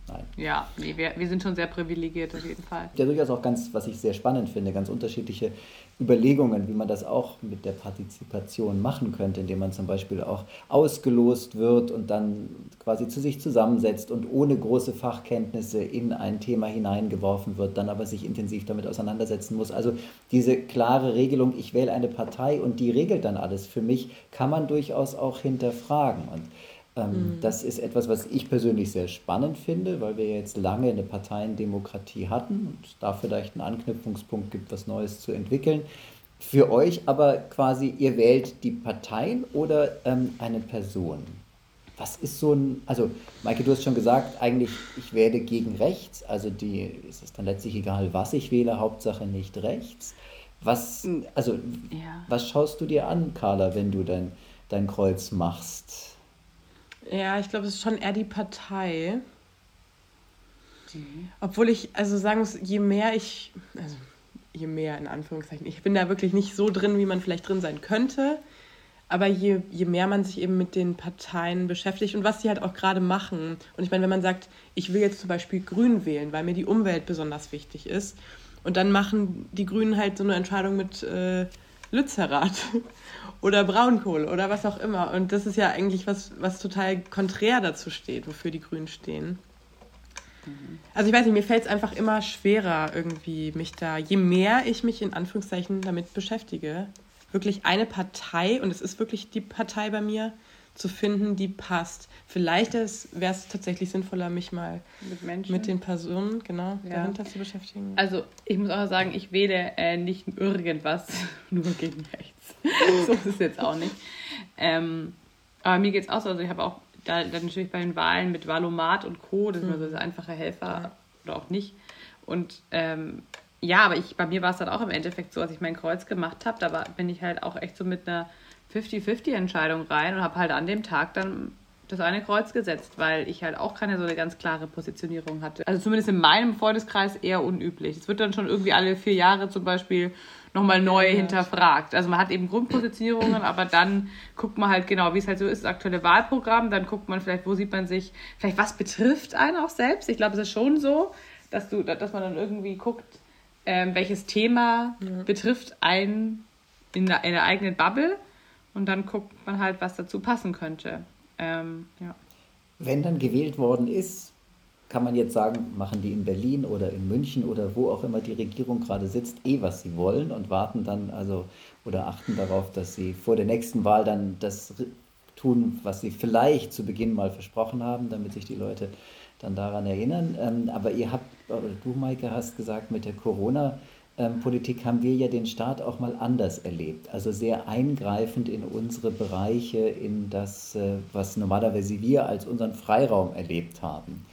Nein. Ja, nee, wir, wir sind schon sehr privilegiert auf jeden Fall. Ja, durchaus auch ganz, was ich sehr spannend finde, ganz unterschiedliche Überlegungen, wie man das auch mit der Partizipation machen könnte, indem man zum Beispiel auch ausgelost wird und dann quasi zu sich zusammensetzt und ohne große Fachkenntnisse in ein Thema hineingeworfen wird, dann aber sich intensiv damit auseinandersetzen muss. Also diese klare Regelung, ich wähle eine Partei und die regelt dann alles für mich, kann man durchaus auch hinterfragen. Und ähm, mhm. Das ist etwas, was ich persönlich sehr spannend finde, weil wir jetzt lange eine Parteiendemokratie hatten und da vielleicht einen Anknüpfungspunkt gibt, was Neues zu entwickeln. Für euch aber quasi, ihr wählt die Parteien oder ähm, eine Person. Was ist so ein, also Maike, du hast schon gesagt, eigentlich ich wähle gegen rechts, also die ist es dann letztlich egal, was ich wähle, Hauptsache nicht rechts. Was, hm. also, ja. was schaust du dir an, Carla, wenn du dein, dein Kreuz machst? Ja, ich glaube, es ist schon eher die Partei. Mhm. Obwohl ich, also sagen muss, je mehr ich, also je mehr in Anführungszeichen, ich bin da wirklich nicht so drin, wie man vielleicht drin sein könnte. Aber je, je mehr man sich eben mit den Parteien beschäftigt und was sie halt auch gerade machen. Und ich meine, wenn man sagt, ich will jetzt zum Beispiel Grün wählen, weil mir die Umwelt besonders wichtig ist, und dann machen die Grünen halt so eine Entscheidung mit äh, Lützerath oder Braunkohle oder was auch immer. Und das ist ja eigentlich was, was total konträr dazu steht, wofür die Grünen stehen. Also ich weiß nicht, mir fällt es einfach immer schwerer, irgendwie mich da, je mehr ich mich in Anführungszeichen damit beschäftige, wirklich eine Partei, und es ist wirklich die Partei bei mir, zu finden, die passt. Vielleicht wäre es tatsächlich sinnvoller, mich mal mit, Menschen? mit den Personen genau ja. dahinter zu beschäftigen. Also ich muss auch sagen, ich wähle äh, nicht irgendwas nur gegen rechts. so ist es jetzt auch nicht. Ähm, aber mir geht es auch so, also ich habe auch da, da, natürlich bei den Wahlen mit Valomat und Co., das sind mhm. so einfache Helfer ja. oder auch nicht. Und ähm, ja, aber ich, bei mir war es dann auch im Endeffekt so, als ich mein Kreuz gemacht habe, da war, bin ich halt auch echt so mit einer 50-50-Entscheidung rein und habe halt an dem Tag dann das eine Kreuz gesetzt, weil ich halt auch keine so eine ganz klare Positionierung hatte. Also zumindest in meinem Freundeskreis eher unüblich. Es wird dann schon irgendwie alle vier Jahre zum Beispiel nochmal neu ja, hinterfragt. Also man hat eben Grundpositionierungen, aber dann guckt man halt genau, wie es halt so ist, das aktuelle Wahlprogramm. Dann guckt man vielleicht, wo sieht man sich, vielleicht was betrifft einen auch selbst. Ich glaube, es ist schon so, dass, du, dass man dann irgendwie guckt, ähm, welches Thema ja. betrifft einen in der, in der eigenen Bubble und dann guckt man halt, was dazu passen könnte. Ähm, ja. Wenn dann gewählt worden ist, kann man jetzt sagen, machen die in Berlin oder in München oder wo auch immer die Regierung gerade sitzt, eh was sie wollen und warten dann also oder achten darauf, dass sie vor der nächsten Wahl dann das tun, was sie vielleicht zu Beginn mal versprochen haben, damit sich die Leute dann daran erinnern. Ähm, aber ihr habt, oder du, Maike, hast gesagt, mit der Corona- ähm, Politik haben wir ja den Staat auch mal anders erlebt. Also sehr eingreifend in unsere Bereiche, in das, äh, was normalerweise wir als unseren Freiraum erlebt haben.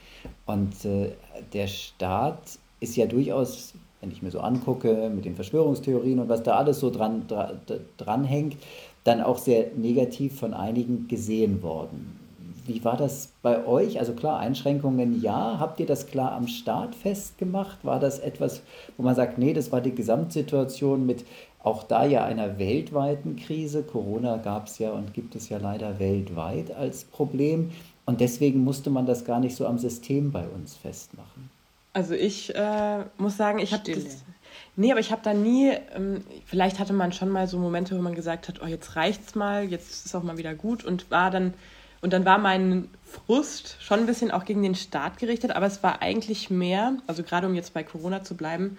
Und äh, der Staat ist ja durchaus, wenn ich mir so angucke, mit den Verschwörungstheorien und was da alles so dran, dran, dran hängt, dann auch sehr negativ von einigen gesehen worden. Wie war das bei euch? Also klar, Einschränkungen ja. Habt ihr das klar am Start festgemacht? War das etwas, wo man sagt, nee, das war die Gesamtsituation mit auch da ja einer weltweiten Krise. Corona gab es ja und gibt es ja leider weltweit als Problem. Und deswegen musste man das gar nicht so am System bei uns festmachen. Also ich äh, muss sagen, ich habe das, Nee, aber ich habe da nie, ähm, vielleicht hatte man schon mal so Momente, wo man gesagt hat, oh, jetzt reicht's mal, jetzt ist es auch mal wieder gut und war dann, und dann war mein Frust schon ein bisschen auch gegen den Staat gerichtet, aber es war eigentlich mehr, also gerade um jetzt bei Corona zu bleiben,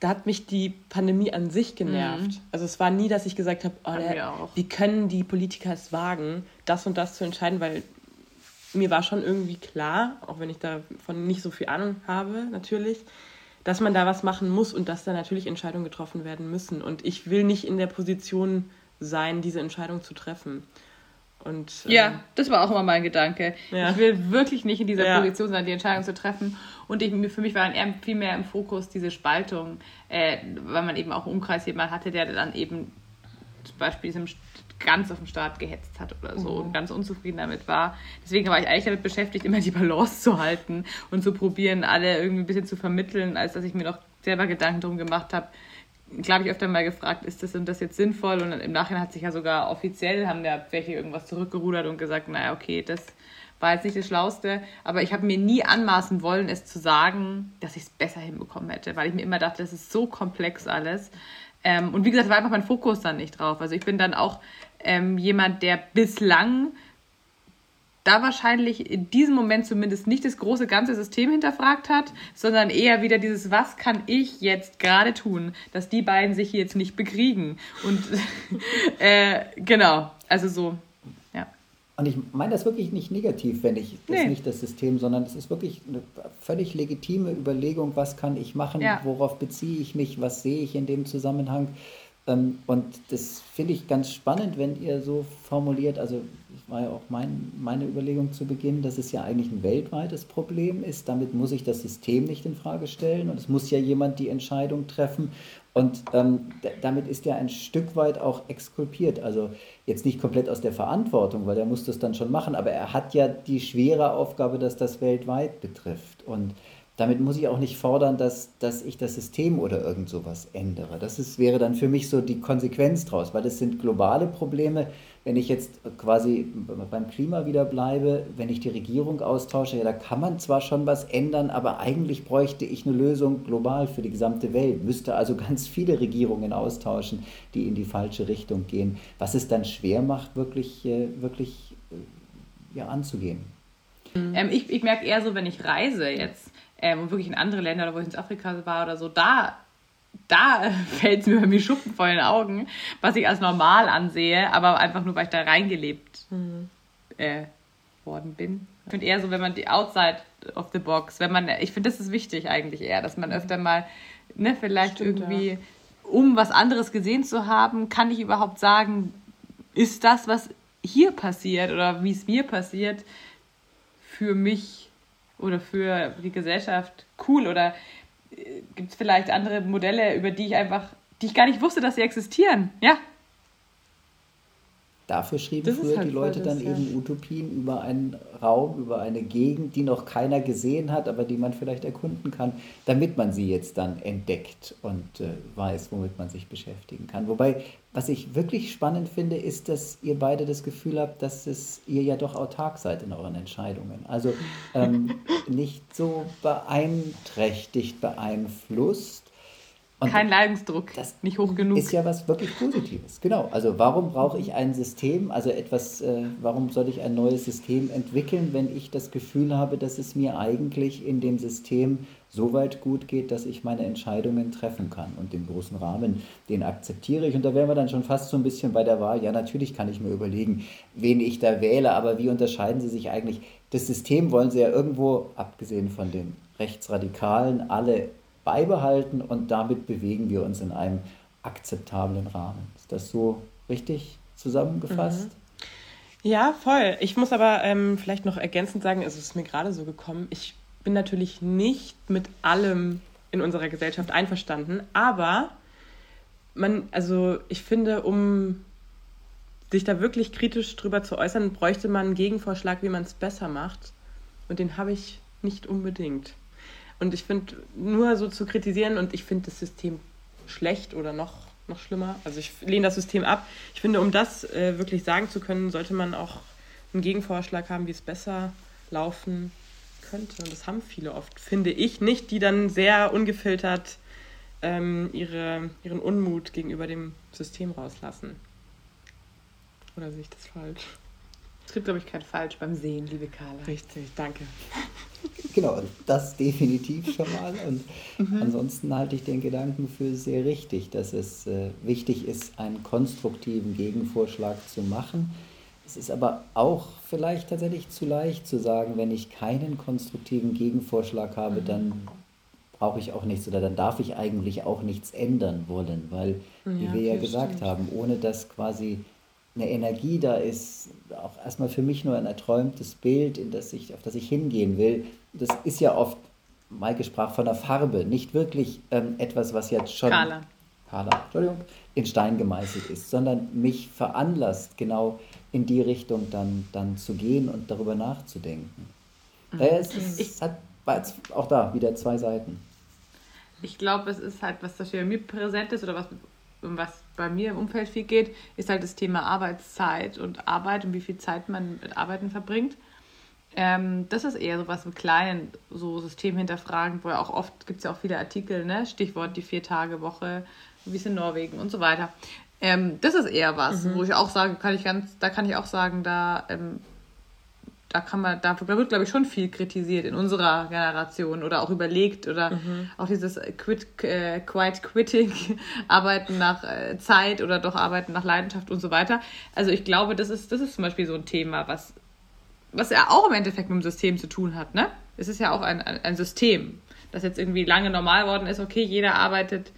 da hat mich die Pandemie an sich genervt. Mhm. Also es war nie, dass ich gesagt habe, oh, der, wie können die Politiker es wagen, das und das zu entscheiden, weil mir war schon irgendwie klar, auch wenn ich davon nicht so viel Ahnung habe, natürlich, dass man da was machen muss und dass da natürlich Entscheidungen getroffen werden müssen. Und ich will nicht in der Position sein, diese Entscheidung zu treffen. Und, ja, ähm, das war auch immer mein Gedanke. Ja. Ich will wirklich nicht in dieser ja. Position sein, die Entscheidung zu treffen. Und ich, für mich war dann eher viel mehr im Fokus diese Spaltung, äh, weil man eben auch im Umkreis jemanden hatte, der dann eben zum Beispiel diesem ganz auf den Staat gehetzt hat oder so mhm. und ganz unzufrieden damit war. Deswegen war ich eigentlich damit beschäftigt, immer die Balance zu halten und zu probieren, alle irgendwie ein bisschen zu vermitteln, als dass ich mir noch selber Gedanken darum gemacht habe. Glaube ich öfter mal gefragt, ist das und das jetzt sinnvoll? Und im Nachhinein hat sich ja sogar offiziell, haben ja welche irgendwas zurückgerudert und gesagt, naja, okay, das war jetzt nicht das Schlauste, aber ich habe mir nie anmaßen wollen, es zu sagen, dass ich es besser hinbekommen hätte, weil ich mir immer dachte, das ist so komplex alles. Ähm, und wie gesagt, war einfach mein Fokus dann nicht drauf. Also ich bin dann auch ähm, jemand, der bislang da wahrscheinlich in diesem Moment zumindest nicht das große ganze System hinterfragt hat, sondern eher wieder dieses, was kann ich jetzt gerade tun, dass die beiden sich jetzt nicht bekriegen. Und äh, genau, also so. Und ich meine das wirklich nicht negativ, wenn ich das nee. nicht das System, sondern es ist wirklich eine völlig legitime Überlegung, was kann ich machen, ja. worauf beziehe ich mich, was sehe ich in dem Zusammenhang. Ähm, und das finde ich ganz spannend, wenn ihr so formuliert, also war ja auch mein, meine Überlegung zu Beginn, dass es ja eigentlich ein weltweites Problem ist. Damit muss ich das System nicht in Frage stellen und es muss ja jemand die Entscheidung treffen. Und ähm, damit ist er ein Stück weit auch exkulpiert. Also jetzt nicht komplett aus der Verantwortung, weil er muss das dann schon machen, aber er hat ja die schwere Aufgabe, dass das weltweit betrifft. Und damit muss ich auch nicht fordern, dass, dass ich das System oder irgend sowas ändere. Das ist, wäre dann für mich so die Konsequenz draus, weil das sind globale Probleme. Wenn ich jetzt quasi beim Klima wieder bleibe, wenn ich die Regierung austausche, ja, da kann man zwar schon was ändern, aber eigentlich bräuchte ich eine Lösung global für die gesamte Welt, müsste also ganz viele Regierungen austauschen, die in die falsche Richtung gehen, was es dann schwer macht, wirklich, äh, wirklich äh, ja, anzugehen. Ähm, ich, ich merke eher so, wenn ich reise jetzt, ähm, und wirklich in andere Länder oder wo ich in Afrika war oder so, da, da fällt es mir bei mir Schuppen vor den Augen, was ich als normal ansehe, aber einfach nur, weil ich da reingelebt mhm. äh, worden bin. Ich finde eher so, wenn man die Outside of the Box, wenn man, ich finde, das ist wichtig eigentlich eher, dass man öfter mal, ne, vielleicht Stimmt, irgendwie, ja. um was anderes gesehen zu haben, kann ich überhaupt sagen, ist das, was hier passiert oder wie es mir passiert, für mich oder für die Gesellschaft cool oder äh, gibt es vielleicht andere Modelle, über die ich einfach, die ich gar nicht wusste, dass sie existieren, ja. Dafür schrieben das früher halt die Leute dann das, eben ja. Utopien über einen Raum, über eine Gegend, die noch keiner gesehen hat, aber die man vielleicht erkunden kann, damit man sie jetzt dann entdeckt und äh, weiß, womit man sich beschäftigen kann. Wobei was ich wirklich spannend finde, ist, dass ihr beide das Gefühl habt, dass es ihr ja doch autark seid in euren Entscheidungen. Also ähm, nicht so beeinträchtigt, beeinflusst. Und Kein Leidensdruck, das nicht hoch genug. Ist ja was wirklich Positives. Genau. Also warum brauche ich ein System, also etwas, äh, warum soll ich ein neues System entwickeln, wenn ich das Gefühl habe, dass es mir eigentlich in dem System so weit gut geht, dass ich meine Entscheidungen treffen kann. Und den großen Rahmen, den akzeptiere ich. Und da wären wir dann schon fast so ein bisschen bei der Wahl. Ja, natürlich kann ich mir überlegen, wen ich da wähle, aber wie unterscheiden sie sich eigentlich? Das System wollen sie ja irgendwo, abgesehen von den Rechtsradikalen, alle beibehalten und damit bewegen wir uns in einem akzeptablen Rahmen. Ist das so richtig zusammengefasst? Mhm. Ja, voll. Ich muss aber ähm, vielleicht noch ergänzend sagen, es ist mir gerade so gekommen, ich bin natürlich nicht mit allem in unserer Gesellschaft einverstanden, aber man, also ich finde, um sich da wirklich kritisch drüber zu äußern, bräuchte man einen Gegenvorschlag, wie man es besser macht. Und den habe ich nicht unbedingt. Und ich finde, nur so zu kritisieren und ich finde das System schlecht oder noch, noch schlimmer, also ich lehne das System ab. Ich finde, um das äh, wirklich sagen zu können, sollte man auch einen Gegenvorschlag haben, wie es besser laufen könnte. Und das haben viele oft, finde ich nicht, die dann sehr ungefiltert ähm, ihre, ihren Unmut gegenüber dem System rauslassen. Oder sehe ich das falsch? Es gibt, glaube ich, kein Falsch beim Sehen, liebe Carla. Richtig, danke. Genau, das definitiv schon mal. Und mhm. ansonsten halte ich den Gedanken für sehr richtig, dass es äh, wichtig ist, einen konstruktiven Gegenvorschlag zu machen. Es ist aber auch vielleicht tatsächlich zu leicht zu sagen, wenn ich keinen konstruktiven Gegenvorschlag habe, mhm. dann brauche ich auch nichts oder dann darf ich eigentlich auch nichts ändern wollen, weil, wie ja, wir ja gesagt stimmt. haben, ohne dass quasi eine Energie da ist, auch erstmal für mich nur ein erträumtes Bild, in das ich, auf das ich hingehen will. Das ist ja oft, Maike sprach von der Farbe, nicht wirklich ähm, etwas, was jetzt schon Carla. Carla, Entschuldigung, in Stein gemeißelt ist, sondern mich veranlasst, genau in die Richtung dann, dann zu gehen und darüber nachzudenken. Mhm. Daher ist es, ich, hat auch da wieder zwei Seiten. Ich glaube, es ist halt, was da für mir präsent ist oder was um was bei mir im Umfeld viel geht, ist halt das Thema Arbeitszeit und Arbeit und wie viel Zeit man mit Arbeiten verbringt. Ähm, das ist eher so was im Kleinen, so System hinterfragen, wo ja auch oft gibt es ja auch viele Artikel, ne? Stichwort die Vier-Tage-Woche, wie es in Norwegen und so weiter. Ähm, das ist eher was, mhm. wo ich auch sage, kann ich ganz, da kann ich auch sagen, da ähm, da kann man, da wird, glaube ich, schon viel kritisiert in unserer Generation oder auch überlegt oder mhm. auch dieses Quit, äh, Quiet Quitting, Arbeiten nach äh, Zeit oder doch Arbeiten nach Leidenschaft und so weiter. Also ich glaube, das ist, das ist zum Beispiel so ein Thema, was, was ja auch im Endeffekt mit dem System zu tun hat, ne? Es ist ja auch ein, ein System, das jetzt irgendwie lange normal worden ist, okay, jeder arbeitet,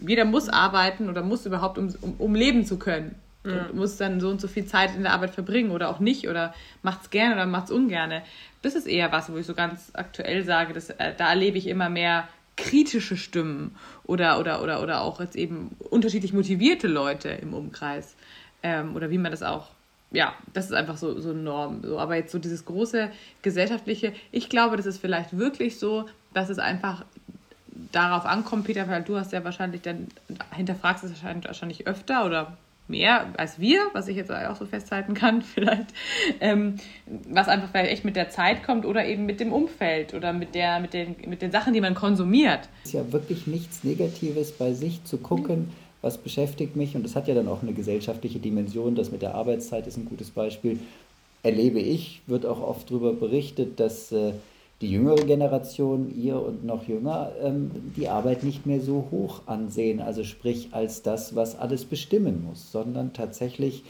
jeder muss arbeiten oder muss überhaupt, um, um, um leben zu können. Ja. Und muss dann so und so viel Zeit in der Arbeit verbringen oder auch nicht oder macht es gerne oder macht es ungerne. Das ist eher was, wo ich so ganz aktuell sage, dass, äh, da erlebe ich immer mehr kritische Stimmen oder, oder, oder, oder auch jetzt eben unterschiedlich motivierte Leute im Umkreis. Ähm, oder wie man das auch, ja, das ist einfach so, so eine Norm. So, aber jetzt so dieses große gesellschaftliche, ich glaube, das ist vielleicht wirklich so, dass es einfach darauf ankommt, Peter, weil du hast ja wahrscheinlich dann hinterfragst es wahrscheinlich öfter oder mehr als wir, was ich jetzt auch so festhalten kann, vielleicht, ähm, was einfach vielleicht echt mit der Zeit kommt oder eben mit dem Umfeld oder mit, der, mit, den, mit den Sachen, die man konsumiert. Es ist ja wirklich nichts Negatives bei sich zu gucken, was beschäftigt mich. Und das hat ja dann auch eine gesellschaftliche Dimension, das mit der Arbeitszeit ist ein gutes Beispiel, erlebe ich, wird auch oft darüber berichtet, dass äh, die jüngere Generation, ihr und noch jünger, ähm, die Arbeit nicht mehr so hoch ansehen, also sprich als das, was alles bestimmen muss, sondern tatsächlich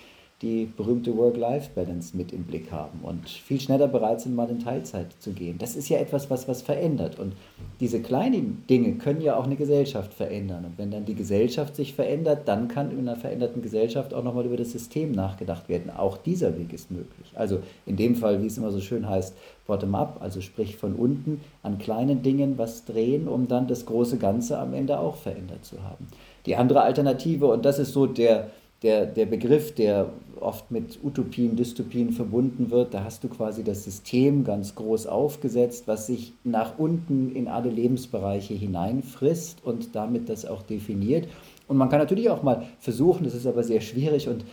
die berühmte Work-Life-Balance mit im Blick haben und viel schneller bereit sind, mal in Teilzeit zu gehen. Das ist ja etwas, was was verändert. Und diese kleinen Dinge können ja auch eine Gesellschaft verändern. Und wenn dann die Gesellschaft sich verändert, dann kann in einer veränderten Gesellschaft auch nochmal über das System nachgedacht werden. Auch dieser Weg ist möglich. Also in dem Fall, wie es immer so schön heißt, bottom-up, also sprich von unten an kleinen Dingen was drehen, um dann das große Ganze am Ende auch verändert zu haben. Die andere Alternative, und das ist so der, der, der Begriff, der oft mit Utopien, Dystopien verbunden wird, da hast du quasi das System ganz groß aufgesetzt, was sich nach unten in alle Lebensbereiche hineinfrisst und damit das auch definiert. Und man kann natürlich auch mal versuchen, das ist aber sehr schwierig und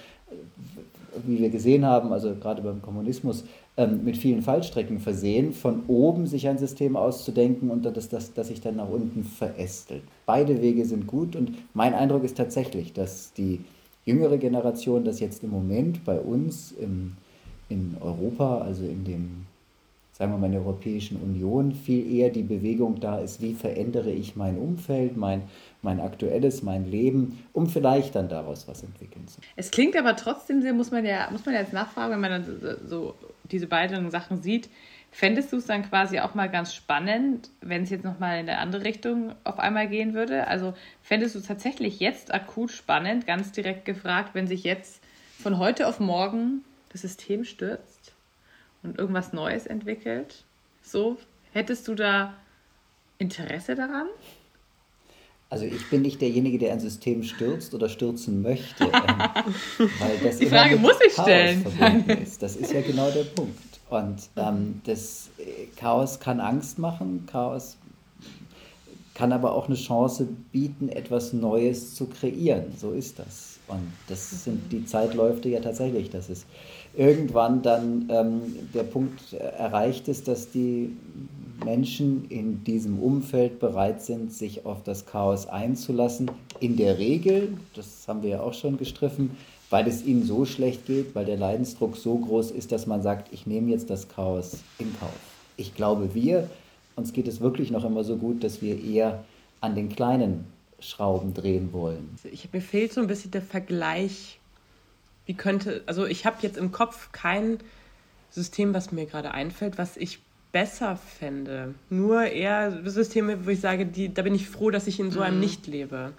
wie wir gesehen haben, also gerade beim Kommunismus, ähm, mit vielen Fallstrecken versehen, von oben sich ein System auszudenken und das, das, das sich dann nach unten verästelt. Beide Wege sind gut und mein Eindruck ist tatsächlich, dass die jüngere Generation, das jetzt im Moment bei uns im, in Europa, also in dem, sagen wir mal, in der Europäischen Union, viel eher die Bewegung da ist, wie verändere ich mein Umfeld, mein, mein aktuelles, mein Leben, um vielleicht dann daraus was entwickeln zu können. Es klingt aber trotzdem sehr, muss man ja, muss man jetzt nachfragen, wenn man dann so diese beiden Sachen sieht, Fändest du es dann quasi auch mal ganz spannend, wenn es jetzt nochmal in eine andere Richtung auf einmal gehen würde? Also fändest du es tatsächlich jetzt akut spannend, ganz direkt gefragt, wenn sich jetzt von heute auf morgen das System stürzt und irgendwas Neues entwickelt? So, hättest du da Interesse daran? Also ich bin nicht derjenige, der ein System stürzt oder stürzen möchte. Ähm, weil das Die Frage muss ich Chaos stellen. Ist. Das ist ja genau der Punkt. Und ähm, das äh, Chaos kann Angst machen, Chaos kann aber auch eine Chance bieten, etwas Neues zu kreieren. So ist das. Und das sind die Zeitläufe ja tatsächlich, dass es irgendwann dann ähm, der Punkt erreicht ist, dass die Menschen in diesem Umfeld bereit sind, sich auf das Chaos einzulassen. In der Regel, das haben wir ja auch schon gestriffen, weil es ihnen so schlecht geht, weil der Leidensdruck so groß ist, dass man sagt, ich nehme jetzt das Chaos in Kauf. Ich glaube, wir, uns geht es wirklich noch immer so gut, dass wir eher an den kleinen Schrauben drehen wollen. Ich, mir fehlt so ein bisschen der Vergleich. Wie könnte, also ich habe jetzt im Kopf kein System, was mir gerade einfällt, was ich besser fände. Nur eher Systeme, wo ich sage, die, da bin ich froh, dass ich in so einem mhm. nicht lebe.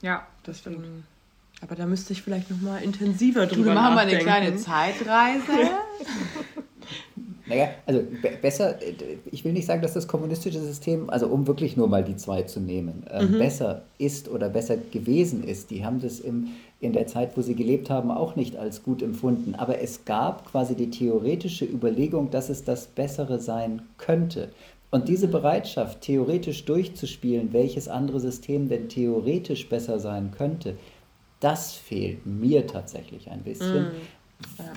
Ja, das stimmt. Aber da müsste ich vielleicht noch mal intensiver drüber nachdenken. Wir machen mal eine kleine Zeitreise. Naja, also besser, ich will nicht sagen, dass das kommunistische System, also um wirklich nur mal die zwei zu nehmen, äh, mhm. besser ist oder besser gewesen ist. Die haben das im, in der Zeit, wo sie gelebt haben, auch nicht als gut empfunden. Aber es gab quasi die theoretische Überlegung, dass es das Bessere sein könnte. Und diese mhm. Bereitschaft, theoretisch durchzuspielen, welches andere System denn theoretisch besser sein könnte, das fehlt mir tatsächlich ein bisschen. Mhm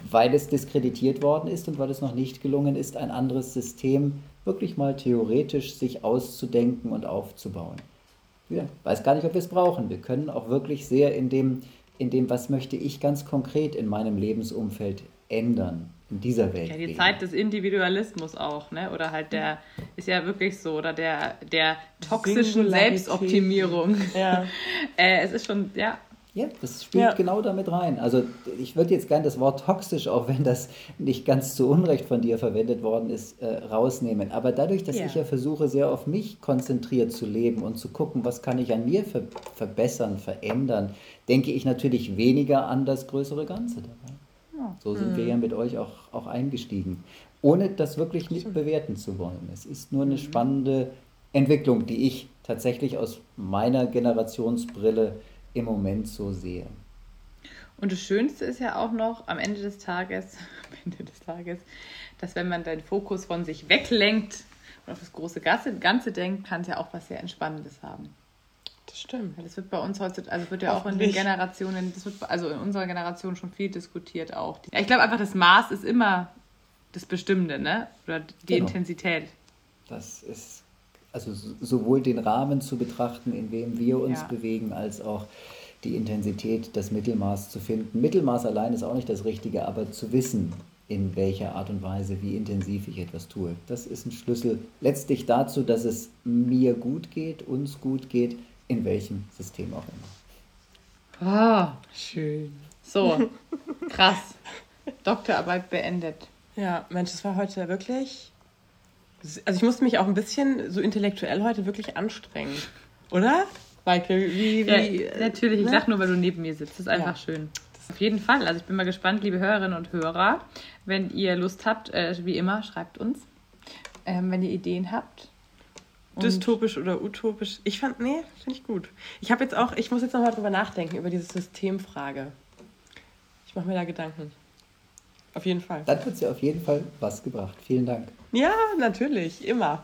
weil es diskreditiert worden ist und weil es noch nicht gelungen ist, ein anderes System wirklich mal theoretisch sich auszudenken und aufzubauen. Ich weiß gar nicht, ob wir es brauchen. Wir können auch wirklich sehr in dem, in dem, was möchte ich ganz konkret in meinem Lebensumfeld ändern, in dieser Welt. Ja, die leben. Zeit des Individualismus auch, ne? Oder halt der, ist ja wirklich so, oder der, der toxischen Selbstoptimierung. Ja. äh, es ist schon, ja, ja, das spielt ja. genau damit rein. Also ich würde jetzt gerne das Wort toxisch, auch wenn das nicht ganz zu Unrecht von dir verwendet worden ist, äh, rausnehmen. Aber dadurch, dass ja. ich ja versuche, sehr auf mich konzentriert zu leben und zu gucken, was kann ich an mir ver verbessern, verändern, denke ich natürlich weniger an das größere Ganze dabei. Ja. So sind mhm. wir ja mit euch auch, auch eingestiegen. Ohne das wirklich nicht bewerten zu wollen. Es ist nur eine mhm. spannende Entwicklung, die ich tatsächlich aus meiner Generationsbrille im Moment so sehe. Und das Schönste ist ja auch noch am Ende des Tages, am Ende des Tages, dass wenn man den Fokus von sich weglenkt und auf das große Ganze denkt, kann es ja auch was sehr Entspannendes haben. Das stimmt. Das wird bei uns heute, also wird ja auch in den Generationen, das wird also in unserer Generation schon viel diskutiert auch. Ja, ich glaube einfach, das Maß ist immer das Bestimmende, ne? Oder die genau. Intensität. Das ist also sowohl den Rahmen zu betrachten, in dem wir uns ja. bewegen, als auch die Intensität, das Mittelmaß zu finden. Mittelmaß allein ist auch nicht das Richtige, aber zu wissen, in welcher Art und Weise, wie intensiv ich etwas tue. Das ist ein Schlüssel letztlich dazu, dass es mir gut geht, uns gut geht, in welchem System auch immer. Ah, schön. So, krass. Doktorarbeit beendet. Ja, Mensch, es war heute wirklich also ich musste mich auch ein bisschen so intellektuell heute wirklich anstrengen. Oder? Maike, wie, wie ja, Natürlich, ich ne? lache nur, weil du neben mir sitzt. Das ist einfach ja. schön. Auf jeden Fall. Also ich bin mal gespannt, liebe Hörerinnen und Hörer. Wenn ihr Lust habt, äh, wie immer, schreibt uns. Ähm, wenn ihr Ideen habt. Dystopisch oder utopisch. Ich fand, nee, finde ich gut. Ich habe jetzt auch, ich muss jetzt nochmal drüber nachdenken, über diese Systemfrage. Ich mache mir da Gedanken. Auf jeden Fall. Dann wird sie auf jeden Fall was gebracht. Vielen Dank. Ja, natürlich, immer.